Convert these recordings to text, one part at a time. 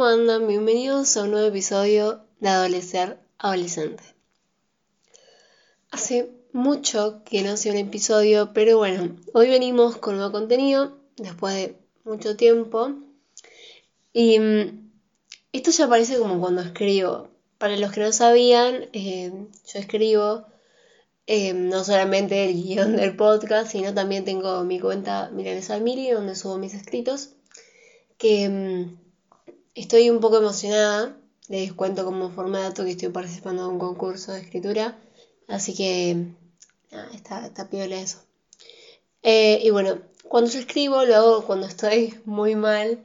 ¿cómo andan? Bienvenidos a un nuevo episodio de Adolecer Adolescente. Hace mucho que no hacía un episodio, pero bueno, hoy venimos con nuevo contenido, después de mucho tiempo. Y mm, esto ya parece como cuando escribo. Para los que no sabían, eh, yo escribo eh, no solamente el guion del podcast, sino también tengo mi cuenta Milanesa Miri, donde subo mis escritos que mm, estoy un poco emocionada. Les cuento como formato que estoy participando en un concurso de escritura. Así que está, está piola eso. Eh, y bueno, cuando yo escribo lo hago cuando estoy muy mal.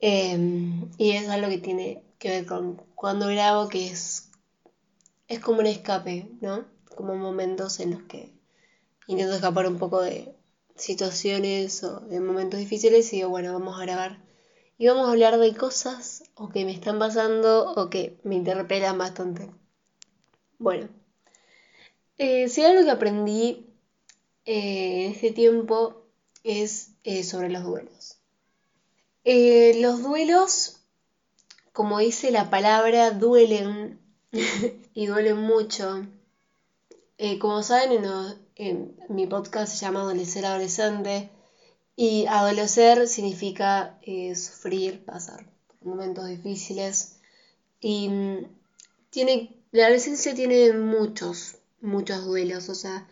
Em, y es algo que tiene que ver con cuando grabo, que es, es como un escape, ¿no? Como momentos en los que intento escapar un poco de, situaciones o de momentos difíciles y digo, bueno, vamos a grabar. Y vamos a hablar de cosas o que me están pasando o que me interpelan bastante. Bueno, eh, si algo que aprendí eh, en este tiempo es eh, sobre los duelos. los duelos, como dice la palabra, duelen y duelen mucho. como saben, en, mi podcast se llama Adolecer Adolescente y adolecer significa eh, sufrir, pasar por momentos difíciles y mm, tiene, la adolescencia tiene muchos, muchos duelos, o sea,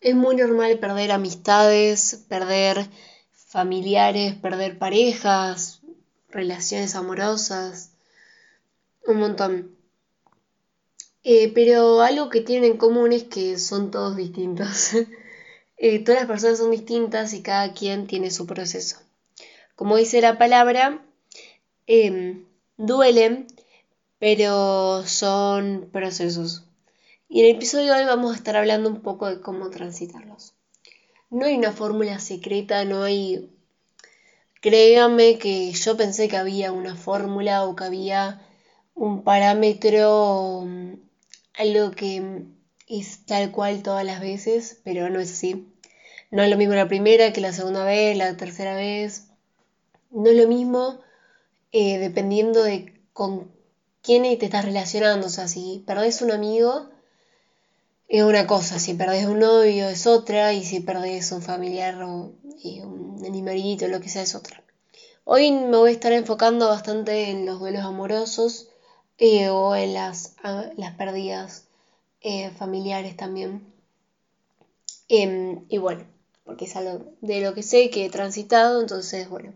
es muy normal perder amistades, perder familiares, perder parejas, relaciones amorosas, un montón. Eh, pero algo que tienen en común es que son todos distintos. Eh, todas las personas son distintas y cada quien tiene su proceso. Como dice la palabra, em, duelen, pero son procesos. Y en el episodio de hoy vamos a estar hablando un poco de cómo transitarlos. No hay una fórmula secreta, no hay... Créanme que yo pensé que había una fórmula o que había un parámetro algo que es tal cual todas las veces, pero no es así. No es lo mismo la primera que la segunda vez, la tercera vez. No es lo mismo eh, dependiendo de con quién te estás relacionando. O sea, si perdés un amigo es una cosa, si perdés un novio es otra, y si perdés un familiar o un animalito, lo que sea, es otra. Hoy me voy a estar enfocando bastante en los duelos amorosos eh, o en las, las pérdidas eh, familiares también. Em, y bueno, porque es algo de lo que sé que he transitado, entonces bueno.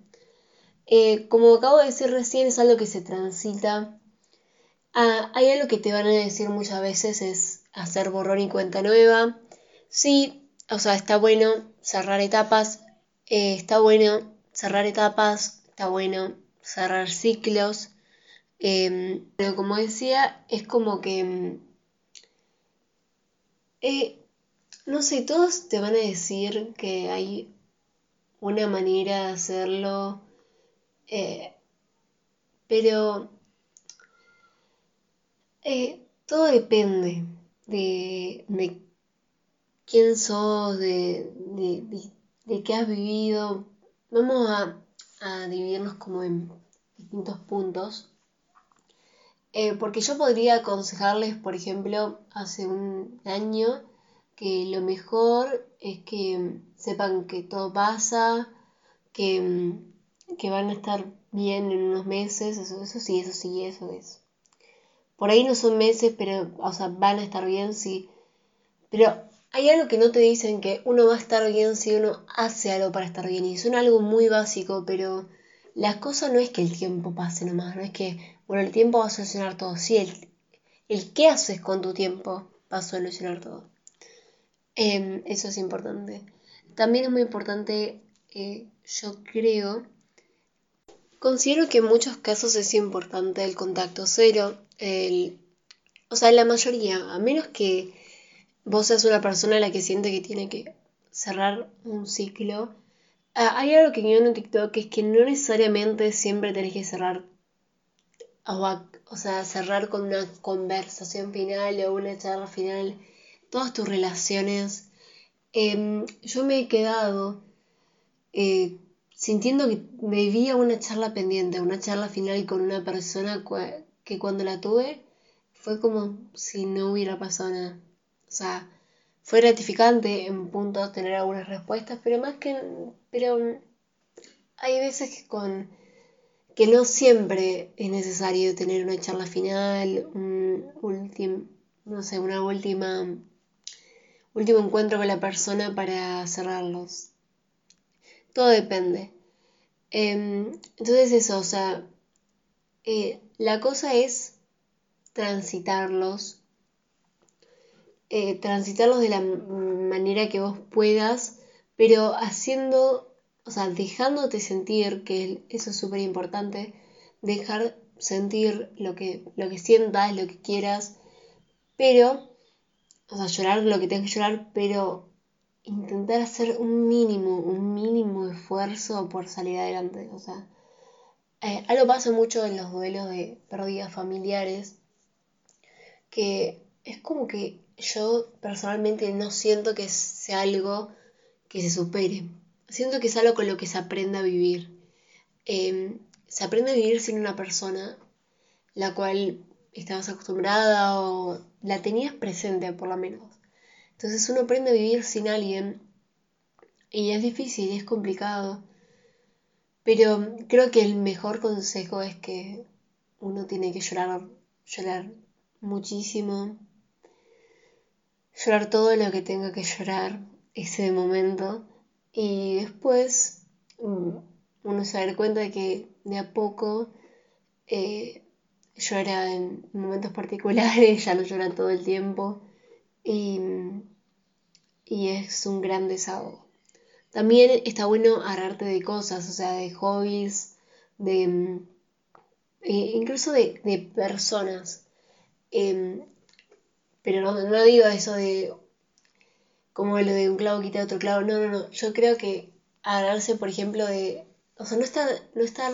Eh, como acabo de decir recién, es algo que se transita. Ah, hay algo que te van a decir muchas veces, es hacer borrón y cuenta nueva. Sí, o sea, está bueno cerrar etapas, está bueno cerrar etapas, está bueno cerrar ciclos, Em, pero como decía, es como que... Eh, no sé, todos te van a decir que hay una manera de hacerlo, eh, pero eh, todo depende de, quién sos, de, de, qué has vivido. Vamos a, a dividirnos como en distintos puntos. Eh, porque yo podría aconsejarles, por ejemplo, hace un año, que lo mejor es que sepan que todo pasa, que, que van a estar bien en unos meses, eso, eso sí, eso sí, eso es. Por ahí no son meses, pero, o sea, van a estar bien, sí. Pero hay algo que no te dicen que uno va a estar bien si uno hace algo para estar bien. Y suena algo muy básico, pero la cosa no es que el tiempo pase nomás, no es que, bueno, el tiempo va a solucionar todo. Sí, el, el qué haces con tu tiempo va a solucionar todo. Em, eso es importante. También es muy importante, eh, yo creo, considero que en muchos casos es importante el contacto cero, el, o sea, la mayoría, a menos que vos seas una persona a la que siente que tiene que cerrar un ciclo, hay algo que yo en TikTok que es que no necesariamente siempre tenés que cerrar, o, sea, cerrar con una conversación final o una charla final, todas tus relaciones. Em, yo me he quedado eh, sintiendo que vivía una charla pendiente, una charla final con una persona que cuando la tuve fue como si no hubiera pasado nada. Fue gratificante en punto tener algunas respuestas, pero más que... Pero hay veces que con que no siempre es necesario tener una charla final, un último, no sé, una última último encuentro con la persona para cerrarlos. Todo depende. Em, entonces eso, o sea, eh, la cosa es transitarlos, eh, transitarlos de la manera que vos puedas, pero haciendo, o sea, dejándote sentir, que eso es súper importante, dejar sentir lo que, lo que sientas, lo que quieras, pero, o sea, llorar lo que tengas que llorar, pero intentar hacer un mínimo, un mínimo esfuerzo por salir adelante. O sea, eh, algo pasa mucho en los duelos de pérdidas familiares, que es como que yo personalmente no siento que sea algo que se supere. Siento que es algo con lo que se aprende a vivir. Em, se aprende a vivir sin una persona la cual estabas acostumbrada o la tenías presente por lo menos. Entonces uno aprende a vivir sin alguien y es difícil, es complicado. Pero creo que el mejor consejo es que uno tiene que llorar, llorar muchísimo, llorar todo lo que tenga que llorar ese momento y después mm, uno se da cuenta de que de a poco eh, llora en momentos particulares, ya no llora todo el tiempo y, y es un gran desahogo. También está bueno agarrarte de cosas, o sea, de hobbies, de e incluso de, de personas. Em, pero no, no, digo eso de como lo de un clavo quita otro clavo, no, no, no. Yo creo que agarrarse, por ejemplo, de. O sea, no estar, no estar.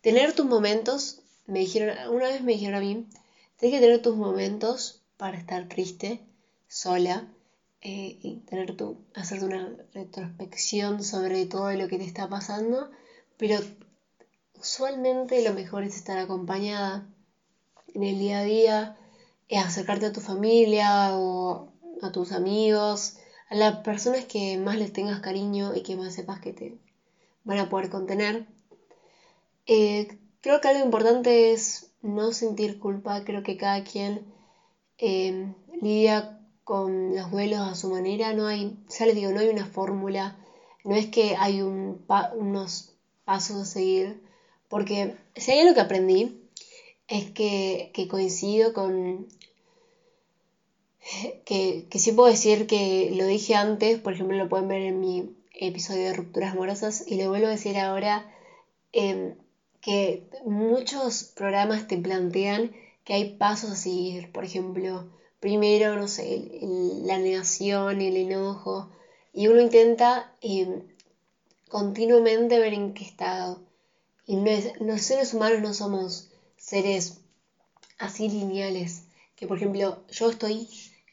Tener tus momentos me dijeron, una vez me dijeron a mí, tienes que tener tus momentos para estar triste, sola, eh, y tener tu, hacerte una retrospección sobre todo lo que te está pasando, pero usualmente lo mejor es estar acompañada en el día a día, acercarte a tu familia o a tus amigos, a las personas que más les tengas cariño y que más sepas que te van a poder contener. Eh, Creo que algo importante es no sentir culpa, creo que cada quien eh, lidia con los duelos a su manera, no hay, ya les digo, no hay una fórmula, no es que hay un unos pasos a seguir, porque si hay algo que aprendí es que, coincido con, que, que, sí puedo decir que lo dije antes, por ejemplo lo pueden ver en mi episodio de rupturas amorosas y lo vuelvo a decir ahora, em, que muchos programas te plantean que hay pasos a seguir. Por ejemplo, primero, no sé, la negación, el enojo, y uno intenta eh, continuamente ver en qué estado. Y no es, los seres humanos no somos seres así lineales. Que por ejemplo, yo estoy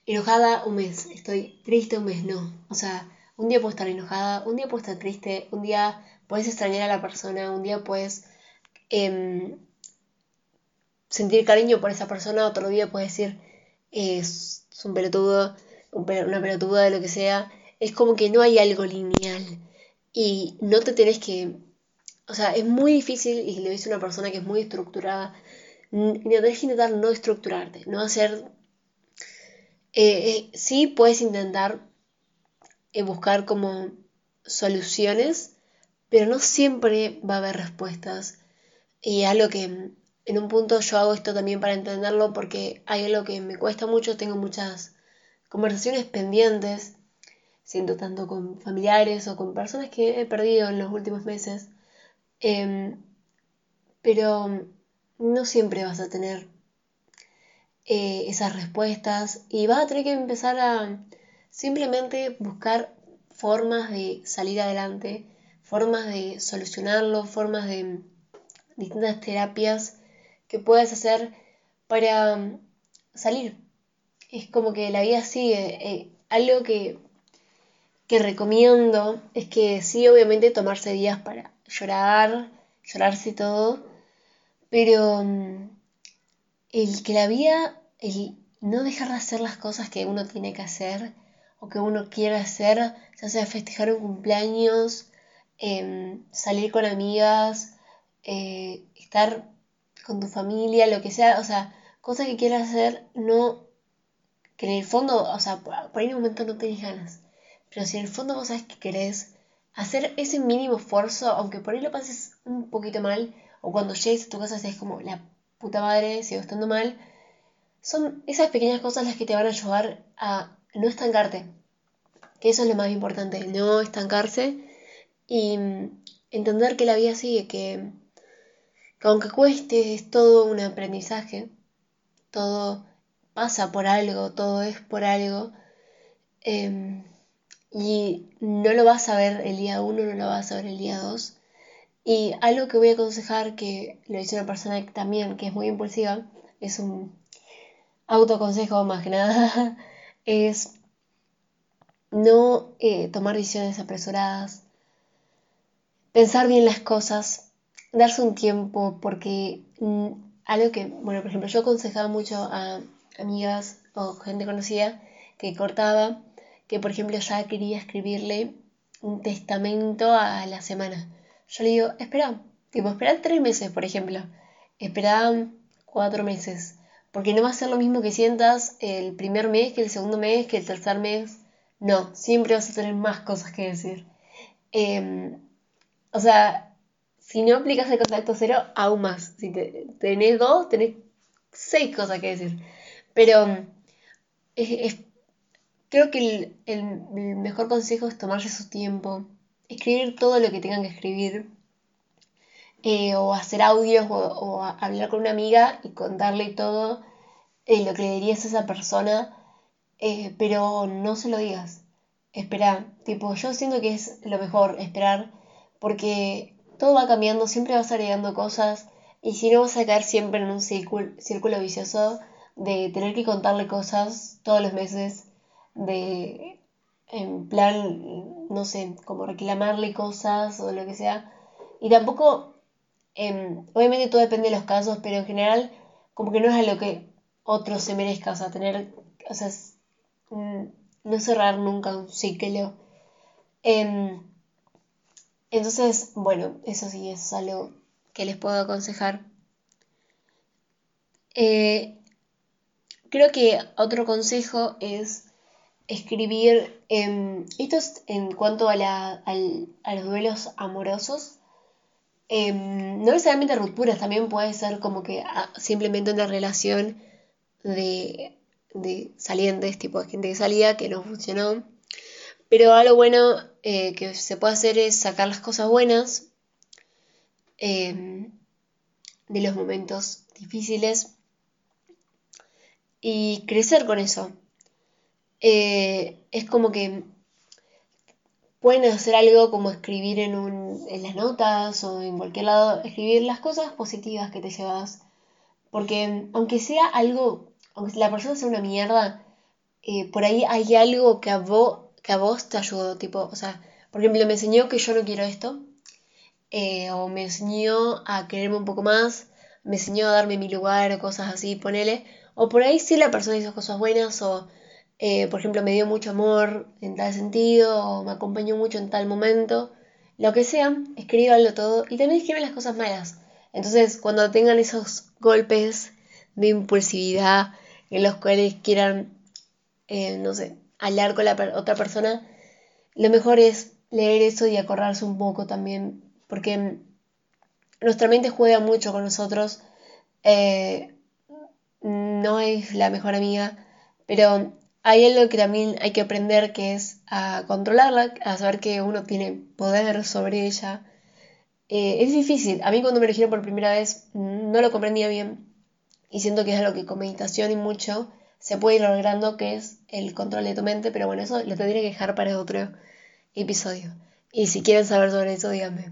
enojada un mes, estoy triste un mes, no. O sea, un día puedo estar enojada, un día puedo estar triste, un día puedes extrañar a la persona, un día puedes Em, sentir cariño por esa persona, otro día puedes decir, es, un pelotudo, una pelotuda de lo que sea. Es como que no hay algo lineal y no te tenés que... O sea, es muy difícil, y le dice una persona que es muy estructurada, no que intentar no estructurarte, no hacer... Eh, eh, sí puedes intentar eh, buscar como soluciones, pero no siempre va a haber respuestas. Y algo que en un punto yo hago esto también para entenderlo porque hay algo que me cuesta mucho, tengo muchas conversaciones pendientes, siento tanto con familiares o con personas que he perdido en los últimos meses, em, pero no siempre vas a tener eh, esas respuestas y vas a tener que empezar a simplemente buscar formas de salir adelante, formas de solucionarlo, formas de distintas terapias que puedes hacer para um, salir. Es como que la vida sigue. Eh, algo que que recomiendo es que sí, obviamente tomarse días para llorar, llorarse todo, pero mm, el que la vida, el no dejar de hacer las cosas que uno tiene que hacer o que uno quiere hacer, ya sea festejar un cumpleaños, em, salir con amigas, eh, estar con tu familia, lo que sea, o sea, cosas que quieras hacer, no, que en el fondo, o sea, por ahí en un momento no tenés ganas, pero si en el fondo vos sabes que querés hacer ese mínimo esfuerzo, aunque por ahí lo pases un poquito mal, o cuando llegues a tu casa es como la puta madre, sigo estando mal, son esas pequeñas cosas las que te van a ayudar a no estancarte. Que eso es lo más importante, no estancarse y entender que la vida sigue, que, aunque cueste, es todo un aprendizaje, todo pasa por algo, todo es por algo. Em, y no lo vas a ver el día 1, no lo vas a ver el día 2. Y algo que voy a aconsejar, que lo dice una persona también que es muy impulsiva, es un autoconsejo más que nada, es no eh, tomar decisiones apresuradas, pensar bien las cosas, darse un tiempo, porque mm, algo que, bueno, por ejemplo, yo aconsejaba mucho a amigas o gente conocida que cortaba, que por ejemplo ya quería escribirle un testamento a la semana. Yo le digo, espera, tipo, espera tres meses, por ejemplo, espera cuatro meses, porque no va a ser lo mismo que sientas el primer mes, que el segundo mes, que el tercer mes. No, siempre vas a tener más cosas que decir. Em, o sea, si no aplicas el contacto cero, aún más. Si tenés dos, tenés seis cosas que decir. Pero creo que el, mejor consejo es tomarse su tiempo, escribir todo lo que tengan que escribir, eh, o hacer audios, o, hablar con una amiga y contarle todo eh, lo que le dirías a esa persona, eh, pero no se lo digas. Espera, tipo, yo siento que es lo mejor esperar, porque todo va cambiando, siempre vas agregando cosas, y si no vas a caer siempre en un círculo, círculo vicioso de tener que contarle cosas todos los meses, de en plan, no sé, como reclamarle cosas o lo que sea. Y tampoco, em, obviamente todo depende de los casos, pero en general como que no es a lo que otro se merezca, o sea, tener, o sea, mm, no cerrar nunca un ciclo. Em, entonces, bueno, eso sí es algo que les puedo aconsejar. Eh, creo que otro consejo es escribir, em, esto es en cuanto a, los duelos amorosos, em, no necesariamente rupturas, también puede ser como que ah, simplemente una relación de, de salientes, tipo de gente que salía, que no funcionó. Pero algo bueno eh, que se puede hacer es sacar las cosas buenas em, de los momentos difíciles y crecer con eso. Eh, es como que pueden hacer algo como escribir en, un, en las notas o en cualquier lado, escribir las cosas positivas que te llevas. Porque aunque sea algo, aunque la persona sea una mierda, eh, por ahí hay algo que a, vos, que a vos te ayudó. Tipo, o sea, por ejemplo, me enseñó que yo no quiero esto. Eh, o me enseñó a quererme un poco más. Me enseñó a darme mi lugar o cosas así, ponele. O por ahí sí la persona hizo cosas buenas o eh, por ejemplo, me dio mucho amor en tal sentido, o me acompañó mucho en tal momento, lo que sea, escríbanlo todo y también escriban las cosas malas. Entonces, cuando tengan esos golpes de impulsividad en los cuales quieran, eh, no sé, hablar con la otra persona, lo mejor es leer eso y acordarse un poco también, porque nuestra mente juega mucho con nosotros, eh, no es la mejor amiga, pero hay algo que también hay que aprender que es a controlarla, a saber que uno tiene poder sobre ella. Eh, es difícil. A mí cuando me lo dijeron por primera vez no lo comprendía bien y siento que es algo que con meditación y mucho se puede ir logrando, que es el control de tu mente, pero bueno, eso lo tendría que dejar para otro episodio. Y si quieren saber sobre eso, díganme.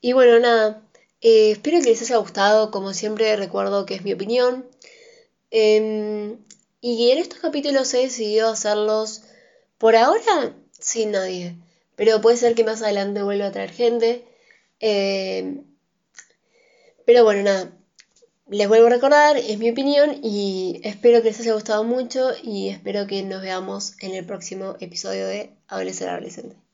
Y bueno, nada, eh, espero que les haya gustado, como siempre recuerdo que es mi opinión. Em, y en estos capítulos he decidido hacerlos por ahora sin nadie. Pero puede ser que más adelante vuelva a traer gente. Eh, pero bueno, nada. Les vuelvo a recordar, es mi opinión y espero que les haya gustado mucho y espero que nos veamos en el próximo episodio de Adolescente Adolescente.